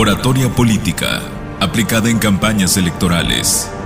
Oratoria Política, aplicada en campañas electorales.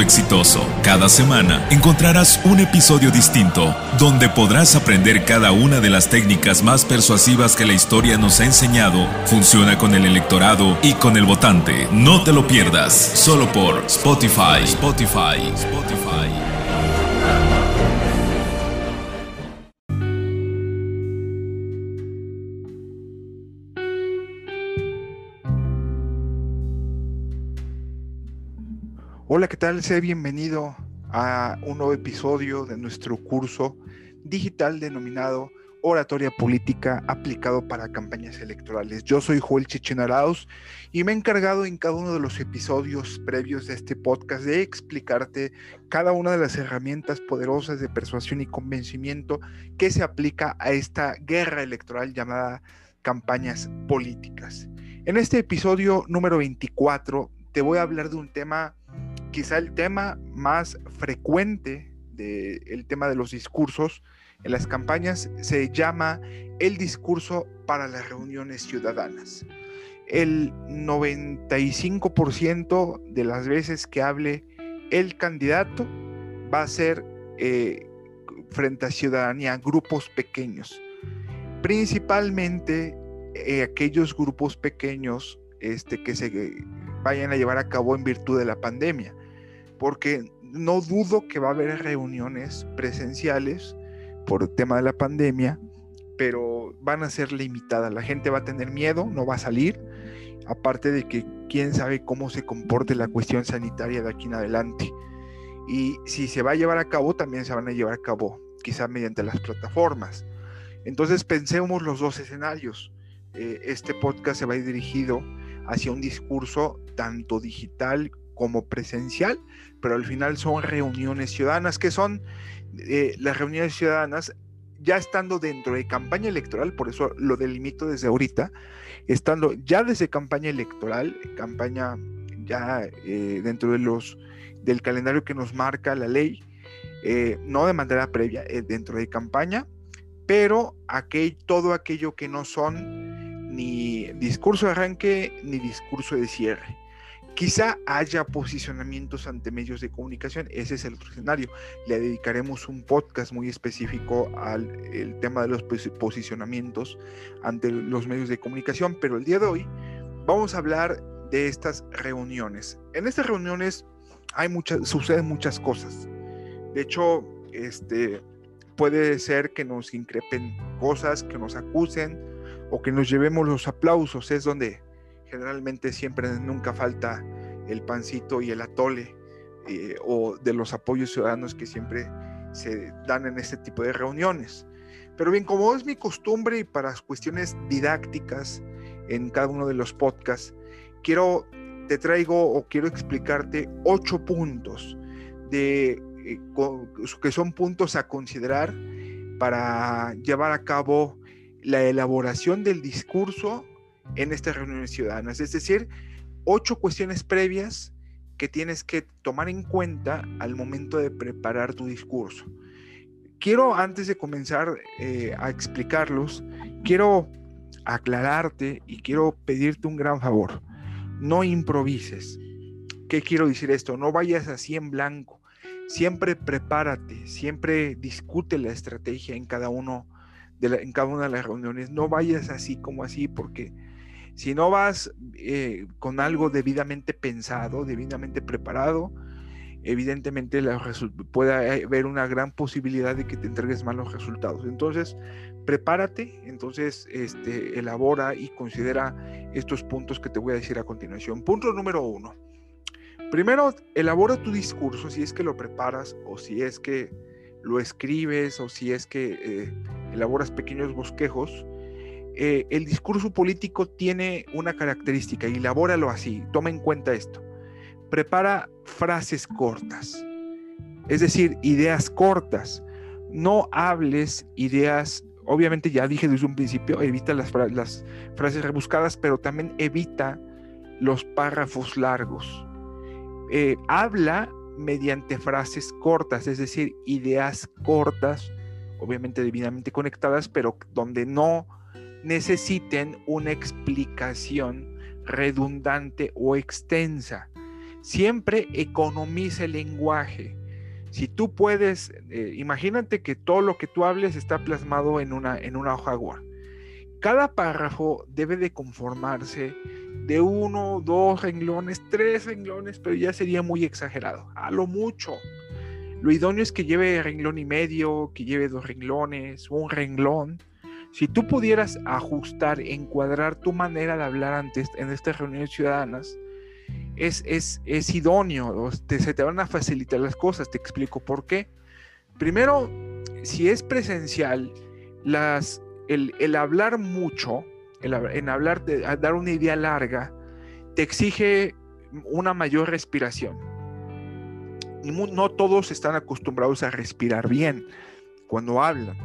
exitoso. Cada semana encontrarás un episodio distinto donde podrás aprender cada una de las técnicas más persuasivas que la historia nos ha enseñado. Funciona con el electorado y con el votante. No te lo pierdas, solo por Spotify. Spotify. Spotify. Hola, ¿qué tal? Sea bienvenido a un nuevo episodio de nuestro curso digital denominado Oratoria Política aplicado para campañas electorales. Yo soy Joel Chichinaraos y me he encargado en cada uno de los episodios previos de este podcast de explicarte cada una de las herramientas poderosas de persuasión y convencimiento que se aplica a esta guerra electoral llamada campañas políticas. En este episodio número 24 te voy a hablar de un tema quizá el tema más frecuente del tema de los discursos en las campañas se llama el discurso para las reuniones ciudadanas. El 95% de las veces que hable el candidato va a ser eh, frente a ciudadanía, grupos pequeños. Principalmente eh, aquellos grupos pequeños este, que se vayan a llevar a cabo en virtud de la pandemia porque no dudo que va a haber reuniones presenciales por el tema de la pandemia, pero van a ser limitadas. La gente va a tener miedo, no va a salir, aparte de que quién sabe cómo se comporte la cuestión sanitaria de aquí en adelante. Y si se va a llevar a cabo, también se van a llevar a cabo, quizá mediante las plataformas. Entonces pensemos los dos escenarios. Eh, este podcast se va a ir dirigido hacia un discurso tanto digital como presencial, pero al final son reuniones ciudadanas, que son eh, las reuniones ciudadanas ya estando dentro de campaña electoral, por eso lo delimito desde ahorita, estando ya desde campaña electoral, campaña ya eh, dentro de los del calendario que nos marca la ley, eh, no de manera previa, dentro de campaña, pero aquel, todo aquello que no son ni discurso de arranque ni discurso de cierre. Quizá haya posicionamientos ante medios de comunicación, ese es el otro escenario. Le dedicaremos un podcast muy específico al tema de los posicionamientos ante los medios de comunicación, pero el día de hoy vamos a hablar de estas reuniones. En estas reuniones hay muchas, suceden muchas cosas. De hecho, este, puede ser que nos increpen cosas, que nos acusen o que nos llevemos los aplausos. Es donde generalmente siempre nunca falta el pancito y el atole eh, o de los apoyos ciudadanos que siempre se dan en este tipo de reuniones. Pero bien, como es mi costumbre y para cuestiones didácticas en cada uno de los podcasts, quiero, te traigo o quiero explicarte ocho puntos de, eh, que son puntos a considerar para llevar a cabo la elaboración del discurso en estas reuniones ciudadanas. Es decir, ocho cuestiones previas que tienes que tomar en cuenta al momento de preparar tu discurso. Quiero, antes de comenzar eh, a explicarlos, quiero aclararte y quiero pedirte un gran favor. No improvises. ¿Qué quiero decir esto? No vayas así en blanco. Siempre prepárate, siempre discute la estrategia en cada uno de en cada una de las reuniones. No vayas así como así porque si no vas eh, con algo debidamente pensado, debidamente preparado, evidentemente puede haber una gran posibilidad de que te entregues malos resultados. Entonces, prepárate, entonces este, elabora y considera estos puntos que te voy a decir a continuación. Punto número uno. Primero, elabora tu discurso si es que lo preparas o si es que lo escribes o si es que eh, elaboras pequeños bosquejos eh, el discurso político tiene una característica y elabóralo así, toma en cuenta esto. Prepara frases cortas, es decir, ideas cortas. No hables ideas, obviamente ya dije desde un principio, evita las, frases rebuscadas, pero también evita los párrafos largos. Eh, habla mediante frases cortas, es decir, ideas cortas, obviamente debidamente conectadas, pero donde no necesiten una explicación redundante o extensa. Siempre economiza el lenguaje. Si tú puedes, eh, imagínate que todo lo que tú hables está plasmado en una, en una hoja Word. Cada párrafo debe de conformarse de uno, dos renglones, tres renglones, pero ya sería muy exagerado, a lo mucho. Lo idóneo es que lleve renglón y medio, que lleve dos renglones, un renglón. Si tú pudieras ajustar, encuadrar tu manera de hablar antes en estas reuniones ciudadanas, es, es, es idóneo, se te van a facilitar las cosas, te explico por qué. Primero, si es presencial, las el, hablar mucho, en hablar, dar una idea larga, te exige una mayor respiración. No todos están acostumbrados a respirar bien cuando hablan.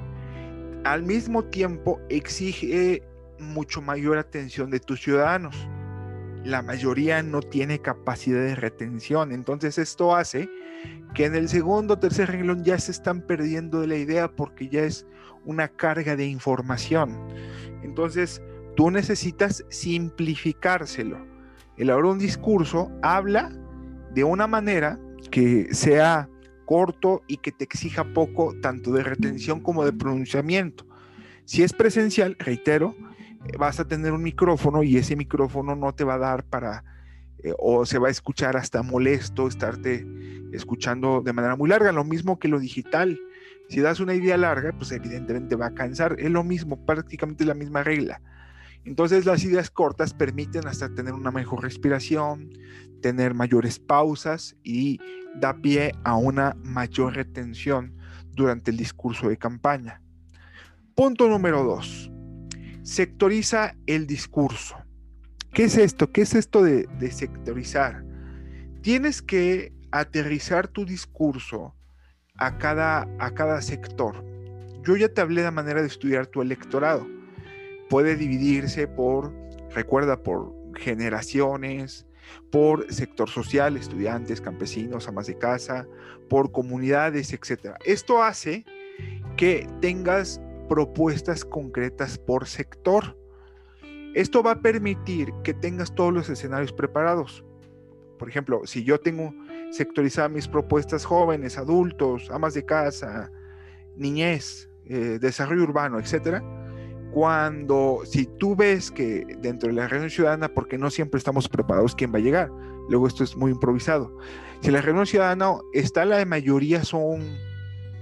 Al mismo tiempo exige mucho mayor atención de tus ciudadanos. La mayoría no tiene capacidad de retención. Entonces esto hace que en el segundo o tercer renglón ya se están perdiendo de la idea porque ya es una carga de información. Entonces, tú necesitas simplificárselo. El ahora un discurso habla de una manera que sea corto y que te exija poco tanto de retención como de pronunciamiento. Si es presencial, reitero, vas a tener un micrófono y ese micrófono no te va a dar para, eh, o se va a escuchar hasta molesto estarte escuchando de manera muy larga, lo mismo que lo digital. Si das una idea larga, pues evidentemente va a cansar. Es lo mismo, prácticamente la misma regla. Entonces las ideas cortas permiten hasta tener una mejor respiración, tener mayores pausas y da pie a una mayor retención durante el discurso de campaña. Punto número dos. Sectoriza el discurso. ¿Qué es esto? ¿Qué es esto de, sectorizar? Tienes que aterrizar tu discurso a cada, a cada sector. Yo ya te hablé de la manera de estudiar tu electorado. Puede dividirse por, recuerda, por generaciones, por sector social, estudiantes, campesinos, amas de casa, por comunidades, etc. Esto hace que tengas propuestas concretas por sector. Esto va a permitir que tengas todos los escenarios preparados. Por ejemplo, si yo tengo sectorizar mis propuestas jóvenes, adultos, amas de casa, niñez, eh, desarrollo urbano, etcétera. Cuando, si tú ves que dentro de la reunión ciudadana, porque no siempre estamos preparados quién va a llegar, luego esto es muy improvisado. Si la reunión ciudadana está, la mayoría son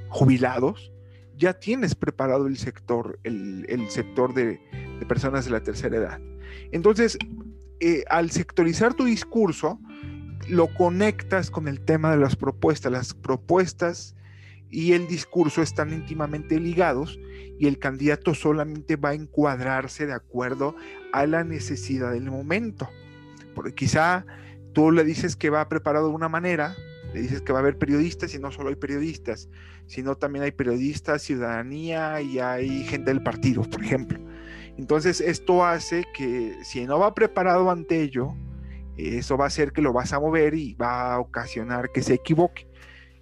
jubilados, ya tienes preparado el sector, el, sector de, personas de la tercera edad. Entonces, eh, al sectorizar tu discurso, lo conectas con el tema de las propuestas. Las propuestas y el discurso están íntimamente ligados y el candidato solamente va a encuadrarse de acuerdo a la necesidad del momento. Porque quizá tú le dices que va preparado de una manera, le dices que va a haber periodistas y no solo hay periodistas, sino también hay periodistas, ciudadanía y hay gente del partido, por ejemplo. Entonces esto hace que si no va preparado ante ello, eso va a hacer que lo vas a mover y va a ocasionar que se equivoque.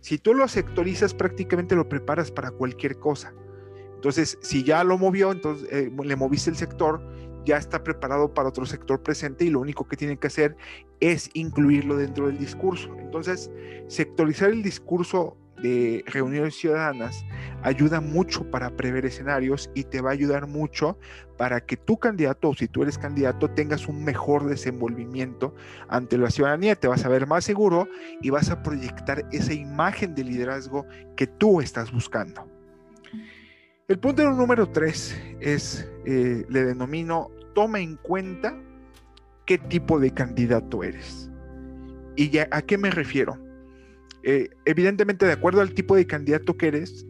Si tú lo sectorizas, prácticamente lo preparas para cualquier cosa. Entonces, si ya lo movió, entonces eh, le moviste el sector, ya está preparado para otro sector presente y lo único que tiene que hacer es incluirlo dentro del discurso. Entonces, sectorizar el discurso de reuniones ciudadanas ayuda mucho para prever escenarios y te va a ayudar mucho para que tu candidato o si tú eres candidato tengas un mejor desenvolvimiento ante la ciudadanía, te vas a ver más seguro y vas a proyectar esa imagen de liderazgo que tú estás buscando. El punto número tres es, eh, le denomino, toma en cuenta qué tipo de candidato eres. ¿Y a qué me refiero? Eh, evidentemente, de acuerdo al tipo de candidato que eres,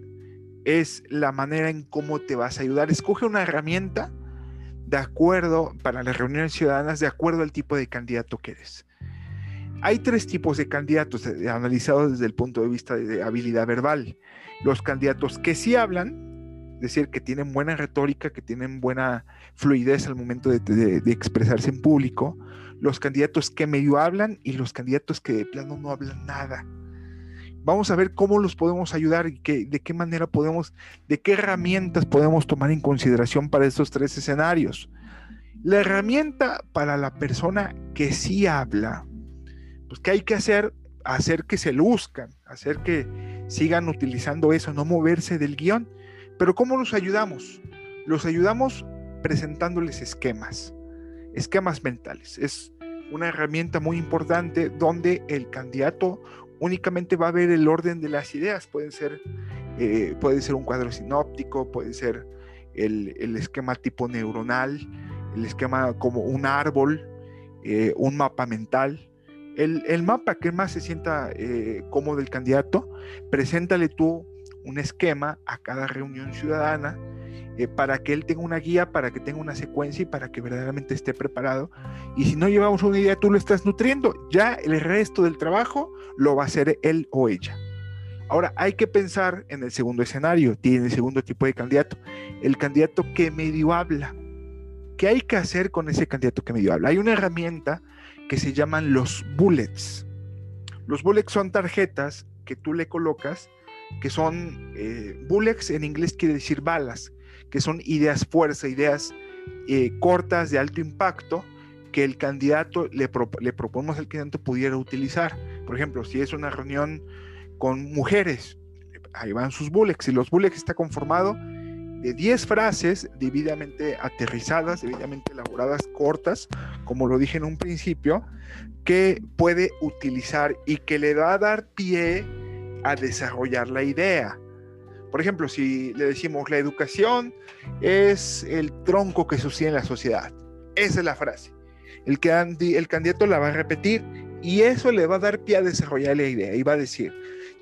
es la manera en cómo te vas a ayudar. Escoge una herramienta de acuerdo, para las reuniones ciudadanas, de acuerdo al tipo de candidato que eres. Hay tres tipos de candidatos eh, analizados desde el punto de vista de habilidad verbal. Los candidatos que sí hablan, es decir, que tienen buena retórica, que tienen buena fluidez al momento de, expresarse en público. Los candidatos que medio hablan y los candidatos que de plano no hablan nada. Vamos a ver cómo los podemos ayudar y de qué manera podemos, de qué herramientas podemos tomar en consideración para estos tres escenarios. La herramienta para la persona que sí habla pues ¿qué hay que hacer? Hacer que se luzcan, hacer que sigan utilizando eso, no moverse del guion. Pero ¿cómo los ayudamos? Los ayudamos presentándoles esquemas, esquemas mentales. Es una herramienta muy importante donde el candidato únicamente va a ver el orden de las ideas. Pueden ser, eh, puede ser un cuadro sinóptico, puede ser el, esquema tipo neuronal, el esquema como un árbol, eh, un mapa mental. El, mapa que más se sienta eh, cómodo el candidato, preséntale tú un esquema a cada reunión ciudadana eh, para que él tenga una guía, para que tenga una secuencia y para que verdaderamente esté preparado. Y si no llevamos una idea, tú lo estás nutriendo, ya el resto del trabajo lo va a hacer él o ella. Ahora, hay que pensar en el segundo escenario, tiene el segundo tipo de candidato, el candidato que medio habla. ¿Qué hay que hacer con ese candidato que medio habla? Hay una herramienta que se llaman los bullets. Los bullets son tarjetas que tú le colocas, que son eh, bullets en inglés quiere decir balas, que son ideas fuerza, ideas eh, cortas de alto impacto que el candidato le, le proponemos al candidato pudiera utilizar. Por ejemplo, si es una reunión con mujeres, ahí van sus bullets y los bullets está conformado de 10 frases debidamente aterrizadas, debidamente elaboradas, cortas, como lo dije en un principio, que puede utilizar y que le va a dar pie a desarrollar la idea. Por ejemplo, si le decimos la educación es el tronco que sostiene la sociedad. Esa es la frase. El, el candidato la va a repetir y eso le va a dar pie a desarrollar la idea y va a decir,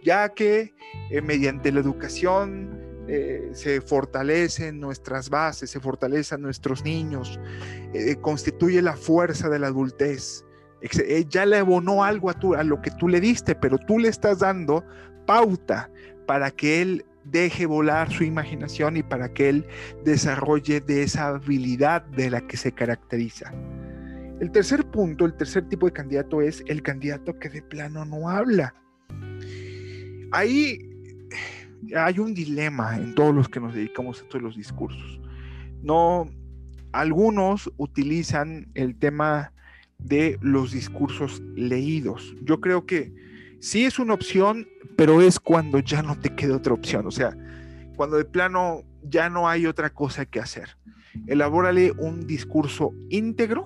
ya que eh, mediante la educación eh, se fortalecen nuestras bases, se fortalecen nuestros niños, eh, constituye la fuerza de la adultez. Ya le abonó algo a, a lo que tú le diste, pero tú le estás dando pauta para que él deje volar su imaginación y para que él desarrolle de esa habilidad de la que se caracteriza. El tercer punto, el tercer tipo de candidato es el candidato que de plano no habla. Ahí hay un dilema en todos los que nos dedicamos a estos los discursos. No, algunos utilizan el tema de los discursos leídos. Yo creo que sí es una opción, pero es cuando ya no te queda otra opción. O sea, cuando de plano ya no hay otra cosa que hacer. Elabórale un discurso íntegro,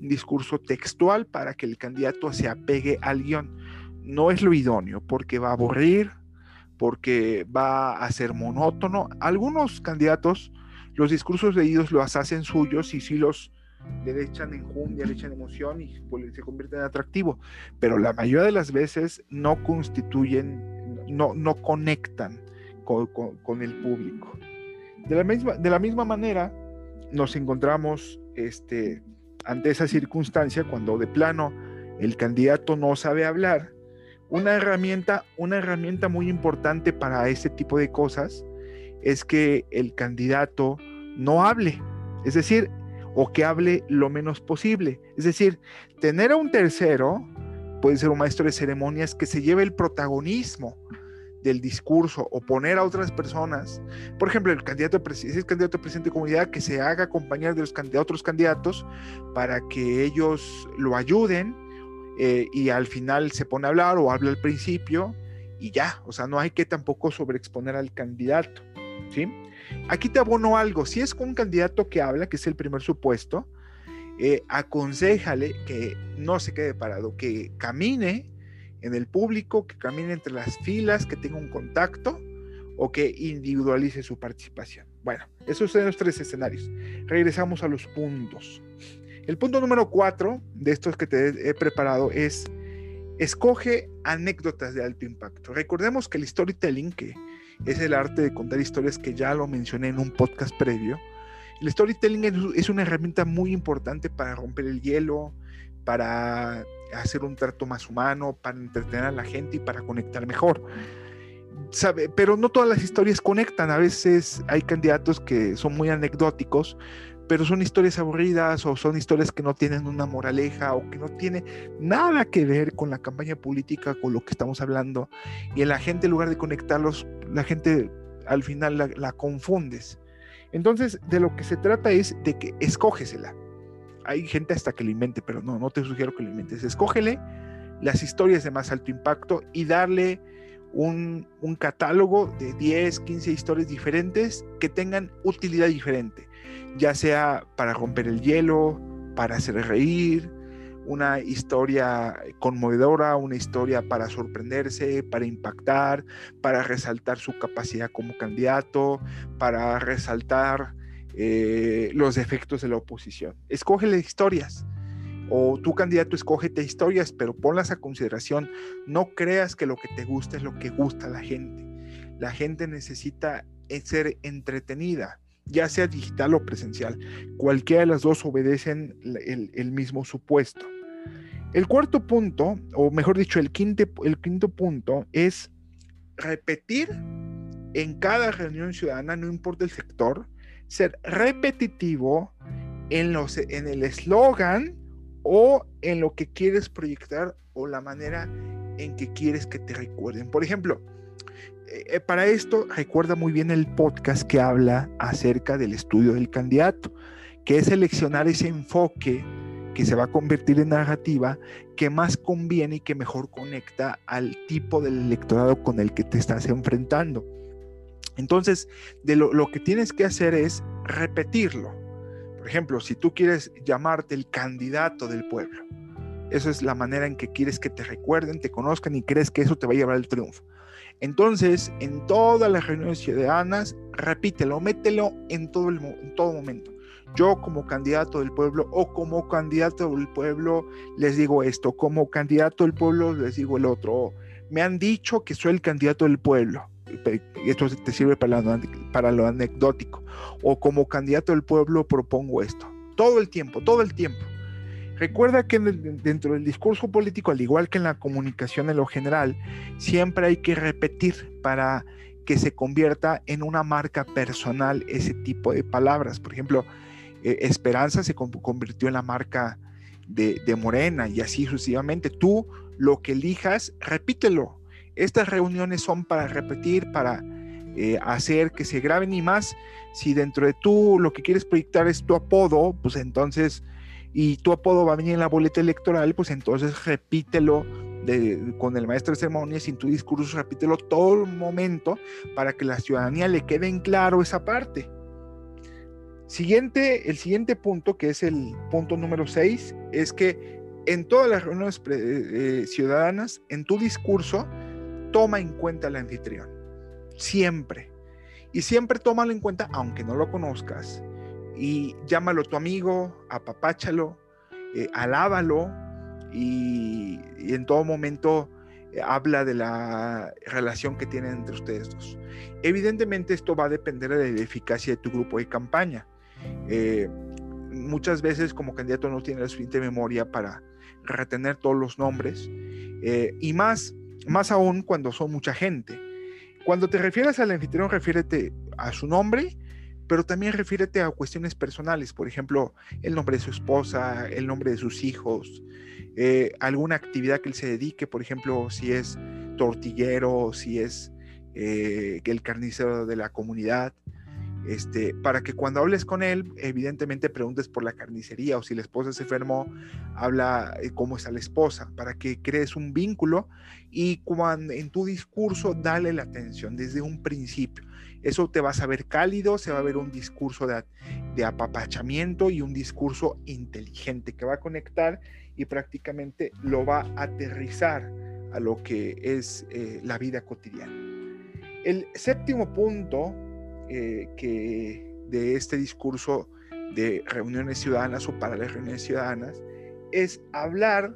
un discurso textual para que el candidato se apegue al guion. No es lo idóneo porque va a aburrir, porque va a ser monótono. Algunos candidatos, los discursos leídos los hacen suyos y si los le echan enjundia, le echan emoción y pues, se convierten en atractivo, pero la mayoría de las veces no constituyen, no, no conectan con, el público. De la, misma, de la misma manera, nos encontramos este, ante esa circunstancia cuando de plano el candidato no sabe hablar, una herramienta, una herramienta muy importante para este tipo de cosas es que el candidato no hable, es decir, o que hable lo menos posible. Es decir, tener a un tercero, puede ser un maestro de ceremonias, que se lleve el protagonismo del discurso o poner a otras personas, por ejemplo, el candidato, si es candidato a presidente de comunidad, que se haga acompañar de los otros candidatos para que ellos lo ayuden eh, y al final se pone a hablar o habla al principio y ya, o sea, no hay que tampoco sobreexponer al candidato, ¿sí? Aquí te abono algo, si es con un candidato que habla, que es el primer supuesto, eh, aconsejale que no se quede parado, que camine en el público, que camine entre las filas, que tenga un contacto o que individualice su participación. Bueno, esos son los tres escenarios. Regresamos a los puntos. El punto número cuatro de estos que te he preparado es escoge anécdotas de alto impacto. Recordemos que el storytelling, que es el arte de contar historias que ya lo mencioné en un podcast previo, El storytelling es una herramienta muy importante para romper el hielo, para hacer un trato más humano, para entretener a la gente y para conectar mejor. Sabe, pero no todas las historias conectan. A veces hay candidatos que son muy anecdóticos, pero son historias aburridas o son historias que no tienen una moraleja o que no tienen nada que ver con la campaña política, con lo que estamos hablando. Y la gente, en lugar de conectarlos, la gente al final la, la confundes. Entonces, de lo que se trata es de que escógesela hay gente hasta que lo invente, pero no, no te sugiero que lo inventes. Escógele las historias de más alto impacto y darle un, un, catálogo de 10, 15 historias diferentes que tengan utilidad diferente, ya sea para romper el hielo, para hacer reír, una historia conmovedora, una historia para sorprenderse, para impactar, para resaltar su capacidad como candidato, para resaltar eh, los defectos de la oposición. Escógele historias. O tu candidato escógete historias, pero ponlas a consideración. No creas que lo que te gusta es lo que gusta a la gente. La gente necesita ser entretenida, ya sea digital o presencial. Cualquiera de las dos obedecen el, el mismo supuesto. El cuarto punto, o mejor dicho, el, quinto, el quinto punto es repetir en cada reunión ciudadana, no importa el sector, ser repetitivo en, los, en el eslogan o en lo que quieres proyectar o la manera en que quieres que te recuerden. Por ejemplo, eh, eh, para esto recuerda muy bien el podcast que habla acerca del estudio del candidato, que es seleccionar ese enfoque que se va a convertir en narrativa que más conviene y que mejor conecta al tipo del electorado con el que te estás enfrentando. Entonces, de lo, que tienes que hacer es repetirlo. Por ejemplo, si tú quieres llamarte el candidato del pueblo, eso es la manera en que quieres que te recuerden, te conozcan y crees que eso te va a llevar al triunfo. Entonces, en todas las reuniones ciudadanas, repítelo, mételo en todo, el, en todo momento. Yo como candidato del pueblo o como candidato del pueblo les digo esto, como candidato del pueblo les digo el otro. Me han dicho que soy el candidato del pueblo esto te sirve para lo, para anecdótico, o como candidato del pueblo propongo esto, todo el tiempo, todo el tiempo. Recuerda que dentro del discurso político, al igual que en la comunicación en lo general, siempre hay que repetir para que se convierta en una marca personal ese tipo de palabras. Por ejemplo, eh, Esperanza se convirtió en la marca de Morena y así sucesivamente. Tú lo que elijas, repítelo, estas reuniones son para repetir, para eh, hacer que se graben y más. Si dentro de tú lo que quieres proyectar es tu apodo, pues entonces, y tu apodo va a venir en la boleta electoral, pues entonces repítelo con el maestro de ceremonias en tu discurso repítelo todo el momento para que la ciudadanía le quede en claro esa parte. Siguiente, el siguiente punto, que es el punto número 6, es que en todas las reuniones eh, ciudadanas, en tu discurso, toma en cuenta al anfitrión. Siempre. Y siempre tómalo en cuenta, aunque no lo conozcas. Y llámalo tu amigo, apapáchalo, eh, alábalo y, en todo momento eh, habla de la relación que tienen entre ustedes dos. Evidentemente esto va a depender de la eficacia de tu grupo de campaña. Eh, muchas veces como candidato no tiene la suficiente memoria para retener todos los nombres y más más aún cuando son mucha gente. Cuando te refieres al anfitrión, refiérete a su nombre, pero también refiérete a cuestiones personales, por ejemplo, el nombre de su esposa, el nombre de sus hijos, eh, alguna actividad que él se dedique, por ejemplo, si es tortillero, si es eh, el carnicero de la comunidad, este, para que cuando hables con él, evidentemente preguntes por la carnicería o si la esposa se enfermó, habla eh, cómo está la esposa, para que crees un vínculo y cuando en tu discurso dale la atención desde un principio. Eso te va a saber cálido, se va a ver un discurso de, apapachamiento y un discurso inteligente que va a conectar y prácticamente lo va a aterrizar a lo que es eh, la vida cotidiana. El séptimo punto eh, que de este discurso de reuniones ciudadanas o para las reuniones ciudadanas es hablar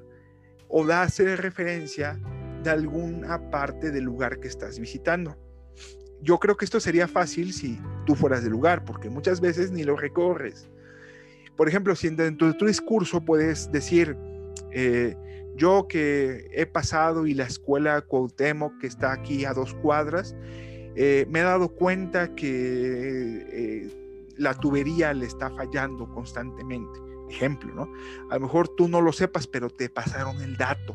o hacer referencia de alguna parte del lugar que estás visitando. yo creo que esto sería fácil si tú fueras del lugar, porque muchas veces ni lo recorres. Por ejemplo, si dentro de tu discurso puedes decir, eh, yo que he pasado y la escuela Cuauhtémoc, que está aquí a dos cuadras, eh, me he dado cuenta que eh, la tubería le está fallando constantemente. Ejemplo, ¿no? A lo mejor tú no lo sepas, pero te pasaron el dato.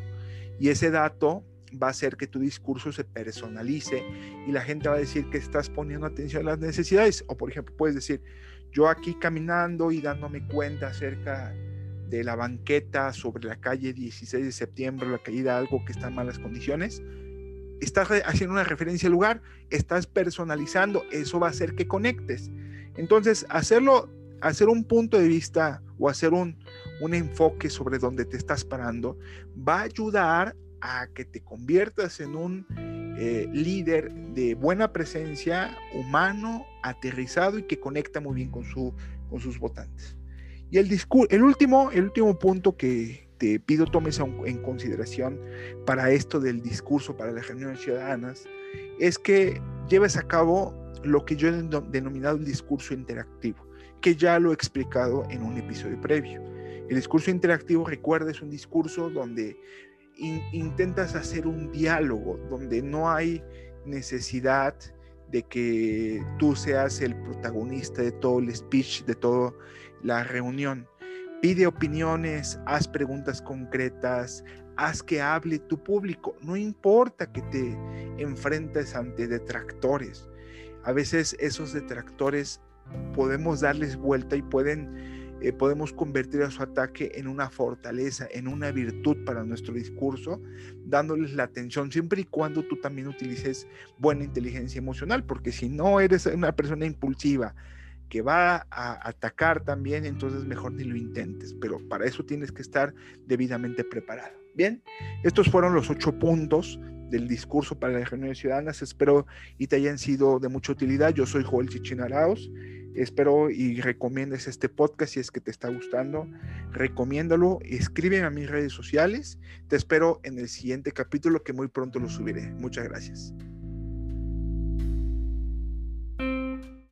Y ese dato va a hacer que tu discurso se personalice y la gente va a decir que estás poniendo atención a las necesidades. O por ejemplo, puedes decir, yo aquí caminando y dándome cuenta acerca de la banqueta sobre la calle 16 de septiembre, la calle algo que está en malas condiciones, estás haciendo una referencia al lugar, estás personalizando, eso va a hacer que conectes. Entonces, hacerlo, hacer un punto de vista o hacer un, un enfoque sobre donde te estás parando va a ayudar a que te conviertas en un eh, líder de buena presencia, humano, aterrizado y que conecta muy bien con, su, con sus votantes. Y el, el, último, el último punto que te pido tomes en consideración para esto del discurso para las reuniones ciudadanas es que lleves a cabo lo que yo he denominado el discurso interactivo, que ya lo he explicado en un episodio previo. El discurso interactivo, recuerda, es un discurso donde intentas hacer un diálogo, donde no hay necesidad de que tú seas el protagonista de todo el speech, de toda la reunión. Pide opiniones, haz preguntas concretas, haz que hable tu público. No importa que te enfrentes ante detractores. A veces esos detractores podemos darles vuelta y pueden eh, podemos convertir a su ataque en una fortaleza, en una virtud para nuestro discurso, dándoles la atención siempre y cuando tú también utilices buena inteligencia emocional, porque si no eres una persona impulsiva, que va a atacar también, entonces mejor ni lo intentes, pero para eso tienes que estar debidamente preparado. Bien, estos fueron los ocho puntos del discurso para las reuniones ciudadanas. Espero y te hayan sido de mucha utilidad. Yo soy Joel Chichinaraos. Espero y recomiendes este podcast si es que te está gustando. Recomiéndalo, escríbeme a mis redes sociales. Te espero en el siguiente capítulo que muy pronto lo subiré. Muchas gracias.